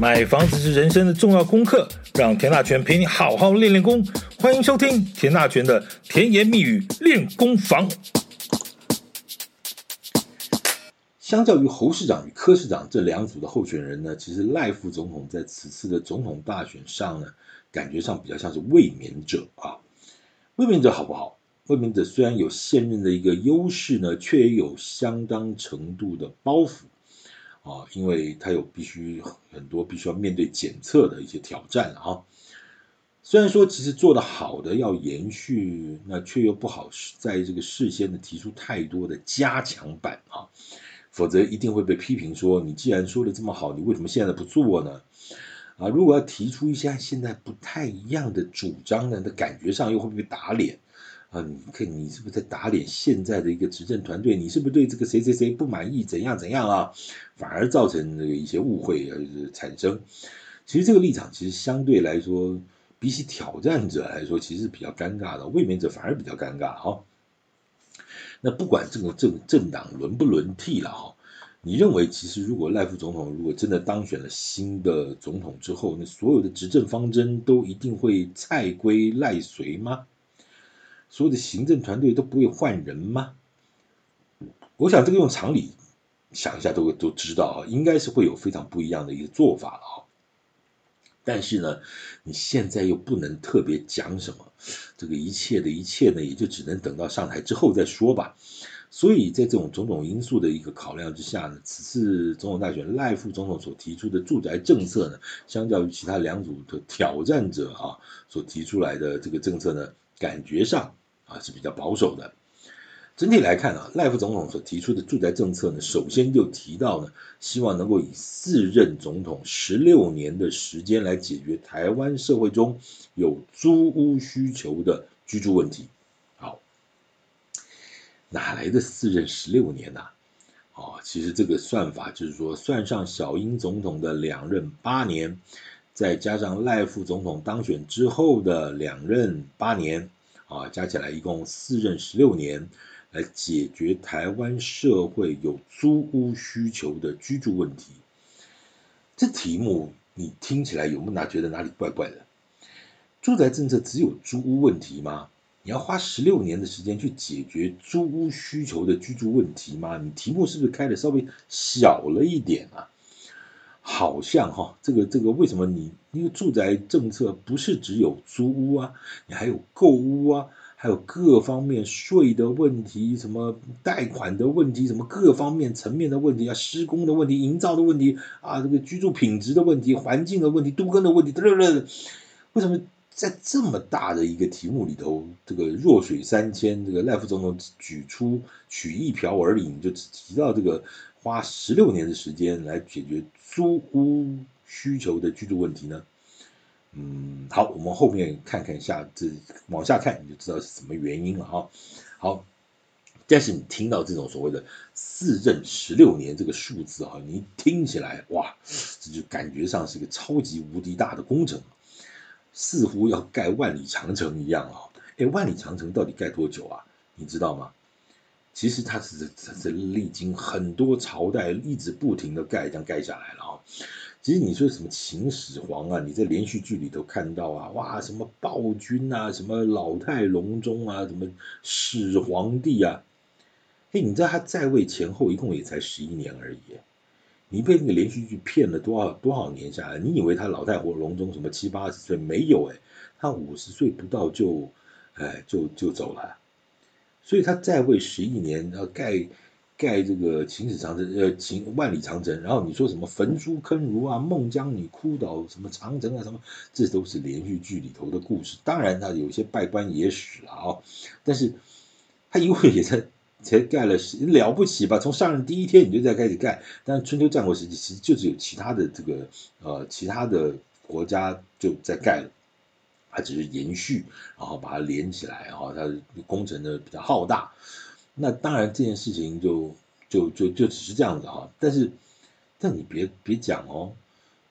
买房子是人生的重要功课，让田大权陪你好好练练功。欢迎收听田大权的甜言蜜语练功房。相较于侯市长与柯市长这两组的候选人呢，其实赖副总统在此次的总统大选上呢，感觉上比较像是卫冕者啊。卫冕者好不好？卫冕者虽然有现任的一个优势呢，却也有相当程度的包袱。啊，因为他有必须很多必须要面对检测的一些挑战啊。虽然说其实做得好的要延续，那却又不好在这个事先的提出太多的加强版啊，否则一定会被批评说，你既然说的这么好，你为什么现在不做呢？啊，如果要提出一些现在不太一样的主张呢，那感觉上又会被打脸。啊，你看你是不是在打脸现在的一个执政团队？你是不是对这个谁谁谁不满意？怎样怎样啊？反而造成这个一些误会呃产生。其实这个立场其实相对来说，比起挑战者来说，其实比较尴尬的。卫冕者反而比较尴尬哈。那不管这个政政党轮不轮替了哈，你认为其实如果赖副总统如果真的当选了新的总统之后，那所有的执政方针都一定会蔡归赖随吗？所有的行政团队都不会换人吗？我想这个用常理想一下都都知道啊，应该是会有非常不一样的一个做法了啊。但是呢，你现在又不能特别讲什么，这个一切的一切呢，也就只能等到上台之后再说吧。所以在这种种种因素的一个考量之下呢，此次总统大选赖副总统所提出的住宅政策呢，相较于其他两组的挑战者啊所提出来的这个政策呢，感觉上啊是比较保守的。整体来看啊，赖副总统所提出的住宅政策呢，首先就提到呢，希望能够以四任总统十六年的时间来解决台湾社会中有租屋需求的居住问题。好，哪来的四任十六年呢？啊，其实这个算法就是说，算上小英总统的两任八年，再加上赖副总统当选之后的两任八年。啊，加起来一共四任十六年，来解决台湾社会有租屋需求的居住问题。这题目你听起来有没有哪觉得哪里怪怪的？住宅政策只有租屋问题吗？你要花十六年的时间去解决租屋需求的居住问题吗？你题目是不是开的稍微小了一点啊？好像哈，这个这个为什么你因为住宅政策不是只有租屋啊，你还有购屋啊，还有各方面税的问题，什么贷款的问题，什么各方面层面的问题啊，施工的问题，营造的问题啊，这个居住品质的问题，环境的问题，都跟的问题，等等等，为什么在这么大的一个题目里头，这个弱水三千，这个赖副总统举出取一瓢而饮，就只提到这个。花十六年的时间来解决租屋需求的居住问题呢？嗯，好，我们后面看看下，这往下看你就知道是什么原因了哈。好，但是你听到这种所谓的四任十六年这个数字哈，你听起来哇，这就感觉上是个超级无敌大的工程，似乎要盖万里长城一样啊！哎，万里长城到底盖多久啊？你知道吗？其实它是是历经很多朝代，一直不停的盖，这样盖下来了啊。其实你说什么秦始皇啊，你在连续剧里头看到啊，哇，什么暴君啊，什么老态龙钟啊，什么始皇帝啊，嘿，你知道他在位前后一共也才十一年而已，你被那个连续剧骗了多少多少年下来？你以为他老态或龙钟什么七八十岁没有？哎，他五十岁不到就，哎，就就走了。所以他在位十一年，然后盖盖这个秦始长城，呃，秦万里长城，然后你说什么焚书坑儒啊，孟姜女哭倒什么长城啊，什么，这都是连续剧里头的故事。当然，他有些稗官野史了啊，但是他因为也在才盖了，了不起吧？从上任第一天你就在开始盖，但春秋战国时期其实就是有其他的这个呃其他的国家就在盖了，它只是延续，然后把它连起来，然后它工程呢比较浩大。那当然这件事情就就就就只是这样子哈，但是但你别别讲哦，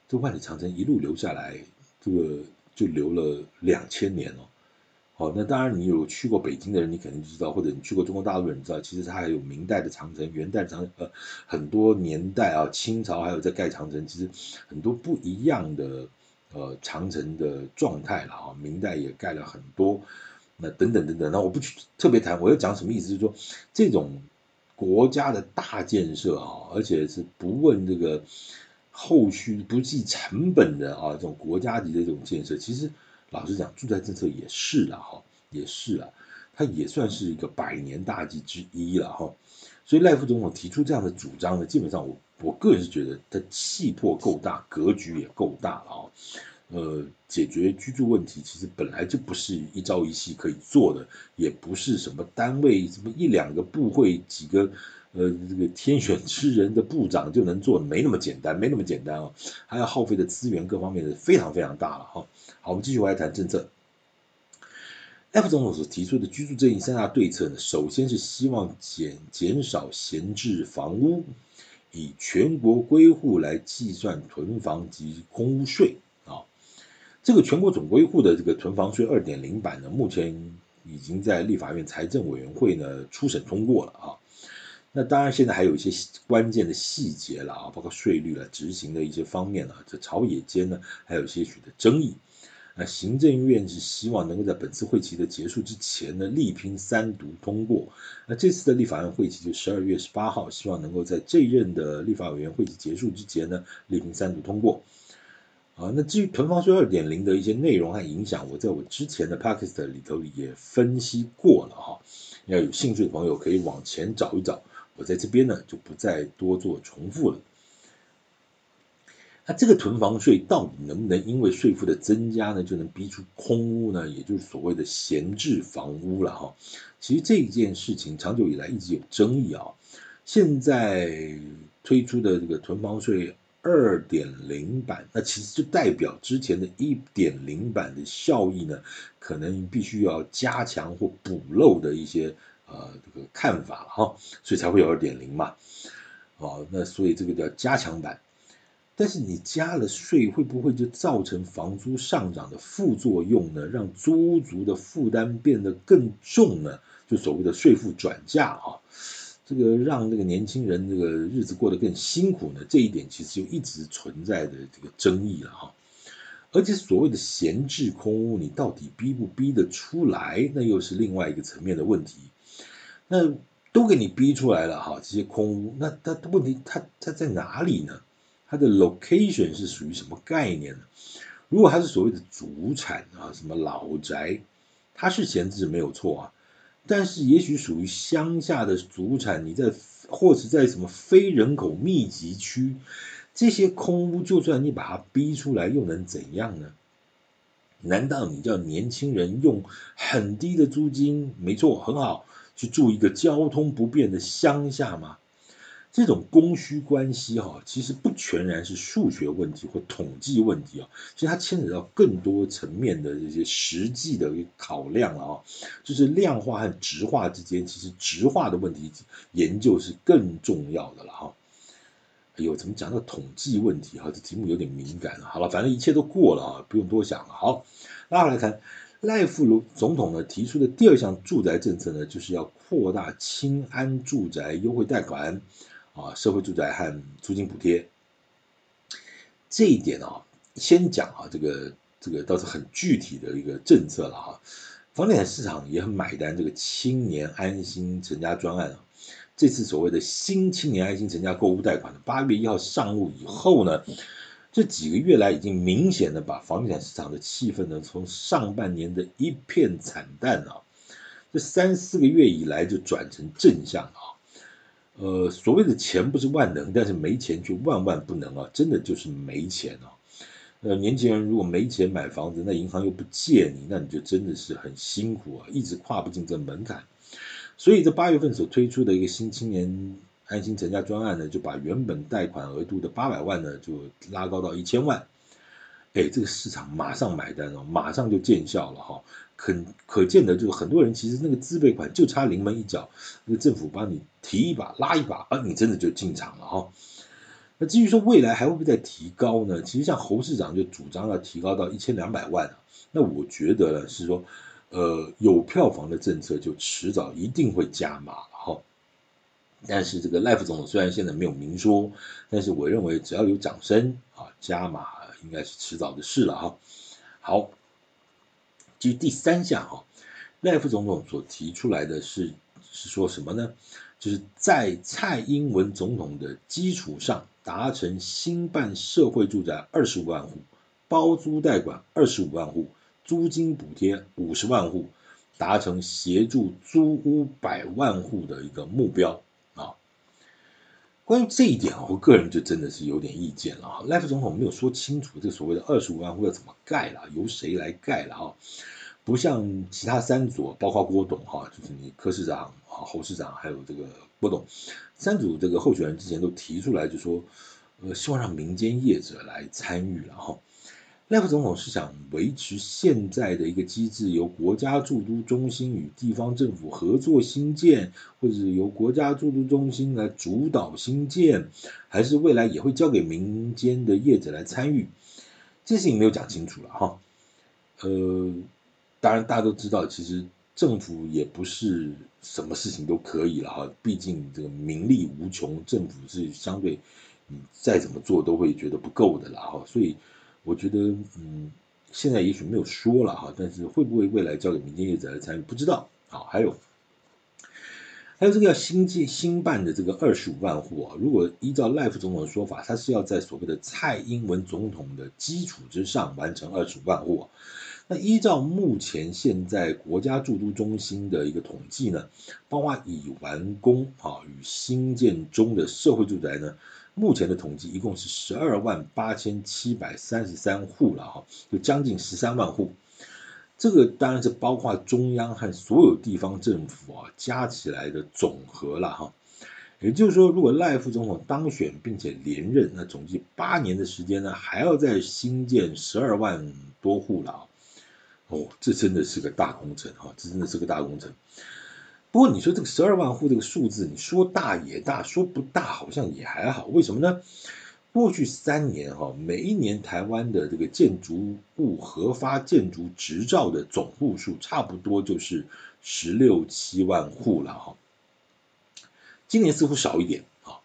这万里长城一路留下来，这个就留了两千年哦。好，那当然，你有去过北京的人，你肯定知道，或者你去过中国大陆的人知道，其实它还有明代的长城、元代长，呃，很多年代啊，清朝还有在盖长城，其实很多不一样的呃长城的状态了啊。明代也盖了很多，那等等等等，那我不去特别谈，我要讲什么意思？就是说这种国家的大建设啊，而且是不问这个后续不计成本的啊，这种国家级的这种建设，其实。老实讲，住宅政策也是了哈，也是了，它也算是一个百年大计之一了哈。所以赖副总统提出这样的主张呢，基本上我我个人是觉得他气魄够大，格局也够大了啊。呃，解决居住问题其实本来就不是一朝一夕可以做的，也不是什么单位什么一两个部会几个。呃，这个天选之人的部长就能做，没那么简单，没那么简单哦，还要耗费的资源各方面的非常非常大了哈。好，我们继续回来谈政策。F 总统所提出的居住正义三大对策呢，首先是希望减减少闲置房屋，以全国归户来计算囤房及空屋税啊。这个全国总归户的这个囤房税二点零版呢，目前已经在立法院财政委员会呢初审通过了啊。那当然，现在还有一些关键的细节了啊，包括税率了、执行的一些方面了，这朝野间呢还有些许的争议。那行政院是希望能够在本次会期的结束之前呢，力拼三读通过。那这次的立法院会期就十二月十八号，希望能够在这一任的立法委员会期结束之前呢，力拼三读通过。啊，那至于囤房税二点零的一些内容和影响，我在我之前的 Podcast 里头也分析过了哈。要有兴趣的朋友可以往前找一找。我在这边呢，就不再多做重复了。那这个囤房税到底能不能因为税负的增加呢，就能逼出空屋呢？也就是所谓的闲置房屋了哈。其实这件事情长久以来一直有争议啊。现在推出的这个囤房税二点零版，那其实就代表之前的一点零版的效益呢，可能必须要加强或补漏的一些。呃，这个看法了哈，所以才会有二点零嘛，哦，那所以这个叫加强版，但是你加了税，会不会就造成房租上涨的副作用呢？让租屋族的负担变得更重呢？就所谓的税负转嫁啊，这个让这个年轻人这个日子过得更辛苦呢？这一点其实就一直存在的这个争议了哈。而且所谓的闲置空屋，你到底逼不逼得出来？那又是另外一个层面的问题。那都给你逼出来了哈，这些空屋，那它的问题它它在哪里呢？它的 location 是属于什么概念呢？如果它是所谓的祖产啊，什么老宅，它是闲置没有错啊，但是也许属于乡下的祖产，你在或者在什么非人口密集区，这些空屋，就算你把它逼出来，又能怎样呢？难道你叫年轻人用很低的租金？没错，很好。去住一个交通不便的乡下吗？这种供需关系哈，其实不全然是数学问题或统计问题啊，其实它牵扯到更多层面的这些实际的考量了啊，就是量化和质化之间，其实质化的问题研究是更重要的了哈。哎呦，怎么讲到统计问题哈？这题目有点敏感了。好了，反正一切都过了啊，不用多想了。好，那来看。赖副总统呢提出的第二项住宅政策呢，就是要扩大青安住宅优惠贷款啊，社会住宅和租金补贴。这一点啊，先讲啊，这个这个倒是很具体的一个政策了哈。房地产市场也很买单这个青年安心成家专案啊。这次所谓的新青年安心成家购物贷款，八月一号上路以后呢。这几个月来，已经明显的把房地产市场的气氛呢，从上半年的一片惨淡啊，这三四个月以来就转成正向啊。呃，所谓的钱不是万能，但是没钱却万万不能啊，真的就是没钱啊。呃，年轻人如果没钱买房子，那银行又不借你，那你就真的是很辛苦啊，一直跨不进这门槛。所以这八月份所推出的一个新青年安心成家专案呢，就把原本贷款额度的八百万呢，就拉高到一千万。哎，这个市场马上买单哦，马上就见效了哈。可可见的就是很多人其实那个自备款就差临门一脚，那个政府帮你提一把拉一把啊，你真的就进场了哈。那至于说未来还会不会再提高呢？其实像侯市长就主张要提高到一千两百万。那我觉得呢是说，呃，有票房的政策就迟早一定会加码哈。但是这个赖副总统虽然现在没有明说，但是我认为只要有掌声啊，加码应该是迟早的事了哈。好，至于第三项哈，赖副总统所提出来的是是说什么呢？就是在蔡英文总统的基础上。达成新办社会住宅二十五万户，包租代管二十五万户，租金补贴五十万户，达成协助租屋百万户的一个目标。关于这一点啊，我个人就真的是有点意见了啊。赖副总统没有说清楚这所谓的二十五万户要怎么盖了，由谁来盖了啊？不像其他三组，包括郭董哈，就是你柯市长啊、侯市长，还有这个郭董三组这个候选人之前都提出来，就说呃希望让民间业者来参与了哈。赖副总统是想维持现在的一个机制，由国家驻都中心与地方政府合作兴建，或者是由国家驻都中心来主导兴建，还是未来也会交给民间的业者来参与？这事情没有讲清楚了哈。呃。当然，大家都知道，其实政府也不是什么事情都可以了哈。毕竟这个名利无穷，政府是相对你再怎么做都会觉得不够的了哈。所以我觉得，嗯，现在也许没有说了哈，但是会不会未来交给民间业者来参与，不知道。好，还有还有这个要新建新办的这个二十五万户啊，如果依照赖副总统的说法，他是要在所谓的蔡英文总统的基础之上完成二十五万户。那依照目前现在国家住都中心的一个统计呢，包括已完工啊与新建中的社会住宅呢，目前的统计一共是十二万八千七百三十三户了哈，就将近十三万户。这个当然是包括中央和所有地方政府啊加起来的总和了哈。也就是说，如果赖副总统当选并且连任，那总计八年的时间呢，还要再新建十二万多户了啊。哦，这真的是个大工程哈，这真的是个大工程。不过你说这个十二万户这个数字，你说大也大，说不大好像也还好。为什么呢？过去三年哈，每一年台湾的这个建筑物核发建筑执照的总户数，差不多就是十六七万户了哈。今年似乎少一点啊，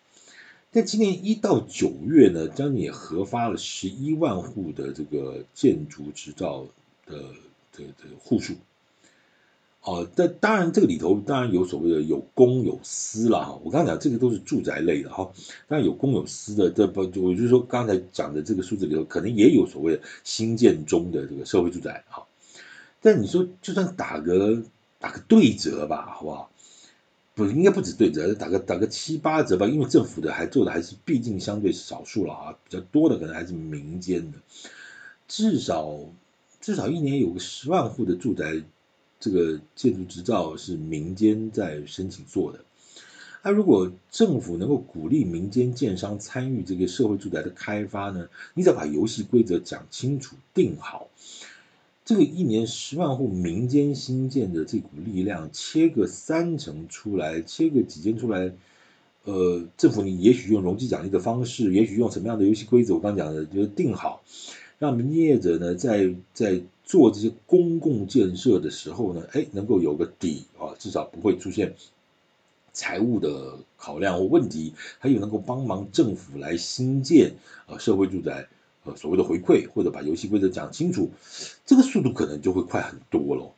但今年一到九月呢，将近也核发了十一万户的这个建筑执照的。的的户数，哦，但当然这个里头当然有所谓的有公有私了哈。我刚才讲这个都是住宅类的哈，当然有公有私的，这不我就说刚才讲的这个数字里头，可能也有所谓的新建中的这个社会住宅哈。但你说就算打个打个对折吧，好不好？不应该不止对折，打个打个七八折吧，因为政府的还做的还是毕竟相对少数了啊，比较多的可能还是民间的，至少。至少一年有个十万户的住宅，这个建筑执照是民间在申请做的。那如果政府能够鼓励民间建商参与这个社会住宅的开发呢？你只要把游戏规则讲清楚、定好，这个一年十万户民间新建的这股力量，切个三成出来，切个几间出来，呃，政府你也许用容积奖励的方式，也许用什么样的游戏规则，我刚讲的就是定好。让民间业者呢，在在做这些公共建设的时候呢，哎，能够有个底啊，至少不会出现财务的考量或问题，还有能够帮忙政府来新建啊社会住宅，呃，所谓的回馈或者把游戏规则讲清楚，这个速度可能就会快很多了。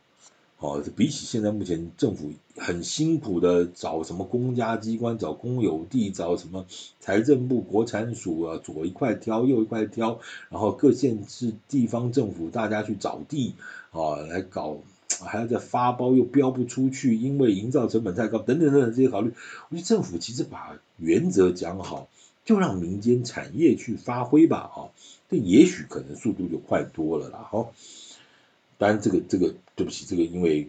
哦，比起现在目前政府很辛苦的找什么公家机关、找公有地、找什么财政部、国产署啊，左一块挑右一块挑，然后各县市地方政府大家去找地啊，来搞，还要再发包又标不出去，因为营造成本太高，等等等等这些考虑，我觉得政府其实把原则讲好，就让民间产业去发挥吧，啊，这也许可能速度就快多了啦，好。当然，这个这个对不起，这个因为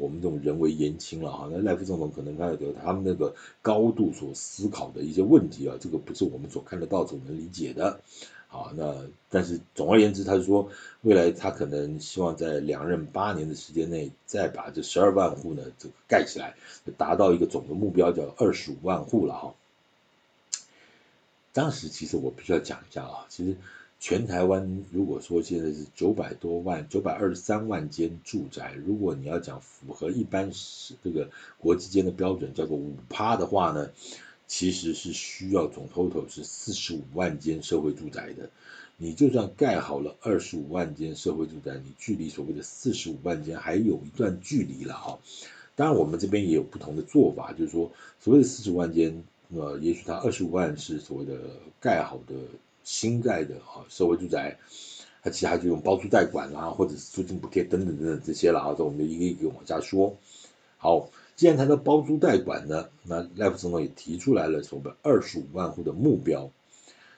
我们这种人为言轻了哈。那赖副总统可能他有他们那个高度所思考的一些问题啊，这个不是我们所看得到、所能理解的。好，那但是总而言之，他是说未来他可能希望在两任八年的时间内，再把这十二万户呢这个盖起来，达到一个总的目标叫二十五万户了哈。当时其实我必须要讲一下啊，其实全台湾如果说现在是九百多万、九百二十三万间住宅，如果你要讲符合一般是这个国际间的标准，叫做五趴的话呢。其实是需要总 total 是四十五万间社会住宅的，你就算盖好了二十五万间社会住宅，你距离所谓的四十五万间还有一段距离了哈。当然我们这边也有不同的做法，就是说所谓的四十五万间，呃，也许它二十五万是所谓的盖好的新盖的啊社会住宅，它其他就用包租代管啦，或者是租金补贴等等等等这些了啊，这我们就一个一个往下说。好。既然谈到包租代管呢，那赖副总统也提出来了所谓二十五万户的目标。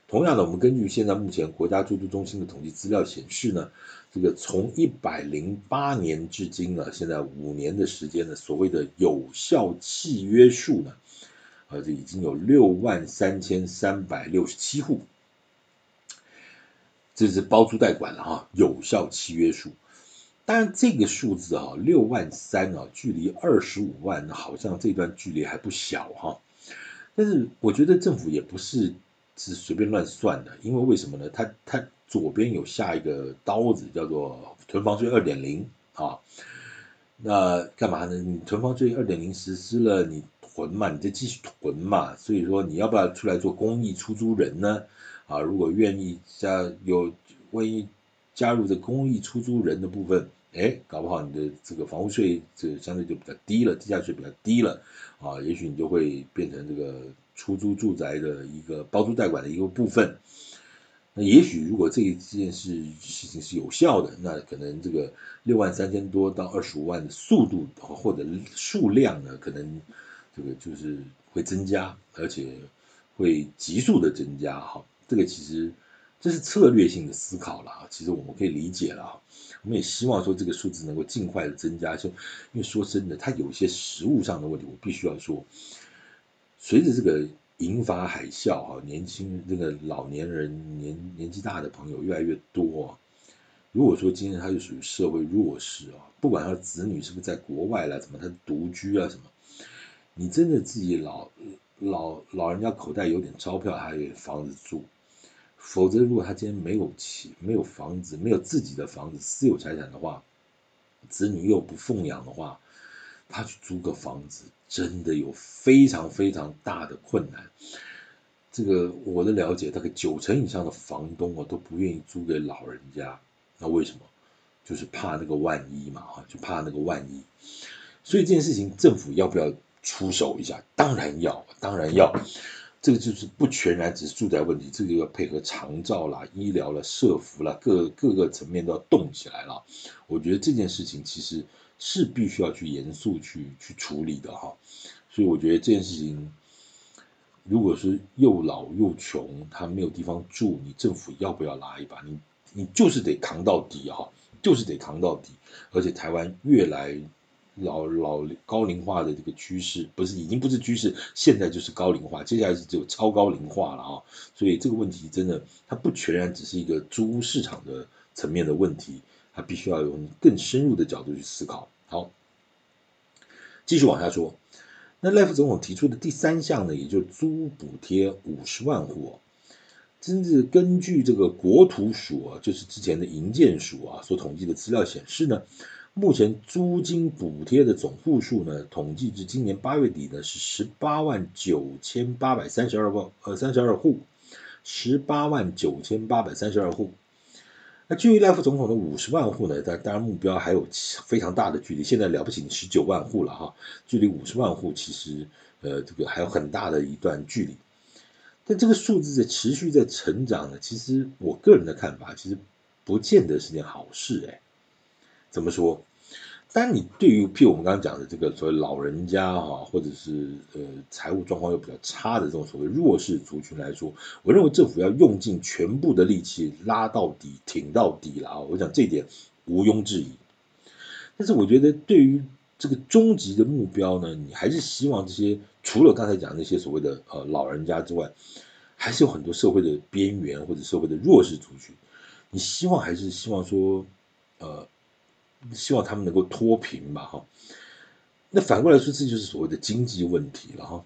同样的，我们根据现在目前国家住都中心的统计资料显示呢，这个从一百零八年至今呢，现在五年的时间呢，所谓的有效契约数呢，啊，这已经有六万三千三百六十七户，这是包租代管了哈，有效契约数。当然，这个数字啊，六万三啊，距离二十五万，好像这段距离还不小哈。但是我觉得政府也不是是随便乱算的，因为为什么呢？它它左边有下一个刀子，叫做囤房税二点零啊。那干嘛呢？你囤房税二点零实施了，你囤嘛，你就继续囤嘛。所以说，你要不要出来做公益出租人呢？啊，如果愿意加有万一。加入这公益出租人的部分，哎，搞不好你的这个房屋税这相对就比较低了，地价税比较低了啊，也许你就会变成这个出租住宅的一个包租代管的一个部分。那也许如果这一件事事情是有效的，那可能这个六万三千多到二十五万的速度或者数量呢，可能这个就是会增加，而且会急速的增加哈。这个其实。这是策略性的思考了，其实我们可以理解了，我们也希望说这个数字能够尽快的增加，就因为说真的，它有一些实物上的问题，我必须要说，随着这个银发海啸哈，年轻这个老年人年年纪大的朋友越来越多，如果说今天他就属于社会弱势啊，不管他子女是不是在国外了，怎么他独居啊什么，你真的自己老老老人家口袋有点钞票，还有房子住。否则，如果他今天没有钱、没有房子、没有自己的房子、私有财产的话，子女又不奉养的话，他去租个房子，真的有非常非常大的困难。这个我的了解，大概九成以上的房东啊都不愿意租给老人家。那为什么？就是怕那个万一嘛，哈，就怕那个万一。所以这件事情，政府要不要出手一下？当然要，当然要。这个就是不全然只是住宅问题，这个要配合长照啦、医疗啦、社福啦，各各个层面都要动起来了。我觉得这件事情其实是必须要去严肃去去处理的哈。所以我觉得这件事情，如果是又老又穷，他没有地方住，你政府要不要拉一把？你你就是得扛到底哈，就是得扛到底。而且台湾越来。老老高龄化的这个趋势，不是已经不是趋势，现在就是高龄化，接下来是只有超高龄化了啊！所以这个问题真的，它不全然只是一个租屋市场的层面的问题，它必须要用更深入的角度去思考。好，继续往下说，那赖副总统提出的第三项呢，也就是租补贴五十万户，真是根据这个国土署啊，就是之前的营建署啊所统计的资料显示呢。目前租金补贴的总户数呢，统计至今年八月底呢是十八万九千八百三十二万呃三十二户，十八万九千八百三十二户。那距离赖副总统的五十万户呢，但当然目标还有非常大的距离，现在了不起十九万户了哈，距离五十万户其实呃这个还有很大的一段距离。但这个数字在持续在成长呢，其实我个人的看法，其实不见得是件好事哎。怎么说？当，你对于譬如我们刚刚讲的这个所谓老人家哈，或者是呃财务状况又比较差的这种所谓弱势族群来说，我认为政府要用尽全部的力气拉到底、挺到底了啊！我想这一点毋庸置疑。但是我觉得对于这个终极的目标呢，你还是希望这些除了刚才讲的那些所谓的呃老人家之外，还是有很多社会的边缘或者社会的弱势族群，你希望还是希望说呃希望他们能够脱贫吧哈。那反过来说，这就是所谓的经济问题了哈。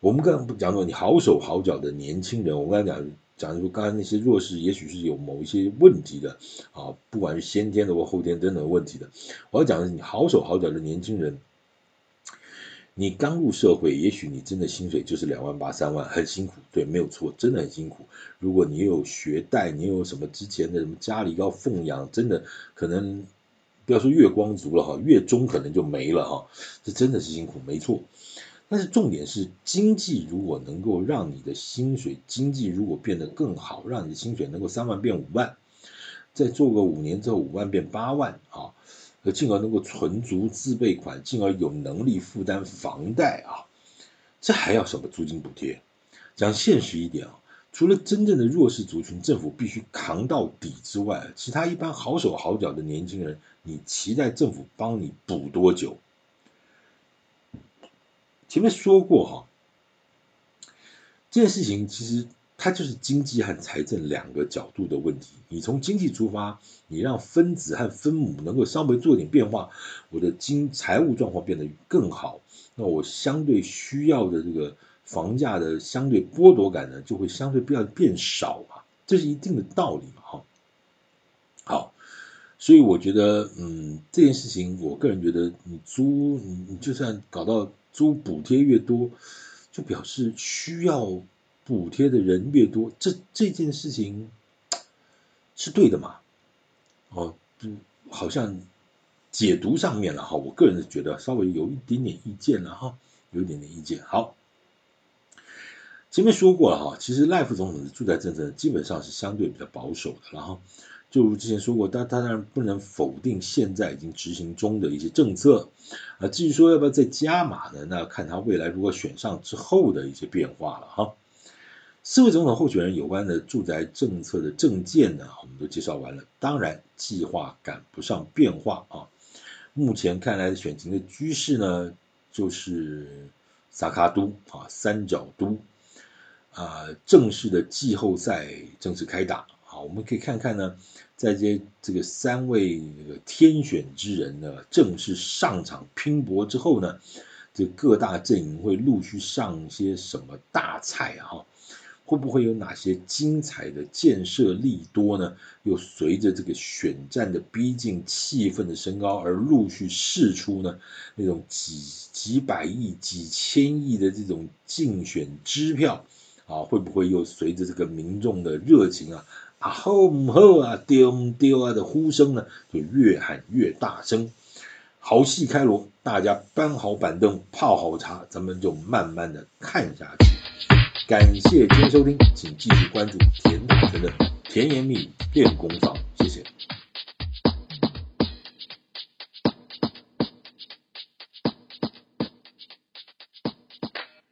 我们刚刚讲说，你好手好脚的年轻人，我刚才讲讲说，刚才那些弱势，也许是有某一些问题的啊，不管是先天的或后天等等问题的。我要讲的，你好手好脚的年轻人，你刚入社会，也许你真的薪水就是两万八三万，很辛苦，对，没有错，真的很辛苦。如果你有学贷，你有什么之前的什么家里要奉养，真的可能不要说月光族了哈，月中可能就没了哈，这真的是辛苦，没错。但是重点是，经济如果能够让你的薪水，经济如果变得更好，让你的薪水能够三万变五万，再做个五年之后五万变八万啊，而进而能够存足自备款，进而有能力负担房贷啊，这还要什么租金补贴？讲现实一点啊，除了真正的弱势族群，政府必须扛到底之外，其他一般好手好脚的年轻人，你期待政府帮你补多久？前面说过哈，这件事情其实它就是经济和财政两个角度的问题。你从经济出发，你让分子和分母能够稍微做点变化，我的经财务状况变得更好，那我相对需要的这个房价的相对剥夺感呢，就会相对比较变少嘛，这是一定的道理嘛，哈。好，所以我觉得，嗯，这件事情，我个人觉得，你租，你你就算搞到。租补贴越多，就表示需要补贴的人越多，这这件事情是对的嘛？哦，好像解读上面了哈，我个人是觉得稍微有一点点意见了哈，有一点点意见。好，前面说过了哈，其实赖副总统的住宅政策基本上是相对比较保守的，然后。就如之前说过，但他当然不能否定现在已经执行中的一些政策啊。至于说要不要再加码呢？那看他未来如果选上之后的一些变化了哈。四位总统候选人有关的住宅政策的政见呢，我们都介绍完了。当然，计划赶不上变化啊。目前看来选情的局势呢，就是萨卡都啊，三角都啊，正式的季后赛正式开打。好，我们可以看看呢，在这这个三位这个天选之人呢正式上场拼搏之后呢，这各大阵营会陆续上些什么大菜啊？会不会有哪些精彩的建设利多呢？又随着这个选战的逼近，气氛的升高而陆续释出呢？那种几几百亿、几千亿的这种竞选支票啊，会不会又随着这个民众的热情啊？啊，好唔好啊？丢唔丢啊？的呼声呢，就越喊越大声。好戏开锣，大家搬好板凳，泡好茶，咱们就慢慢的看下去。感谢今天收听，请继续关注田大全的甜言蜜语练功房，谢谢。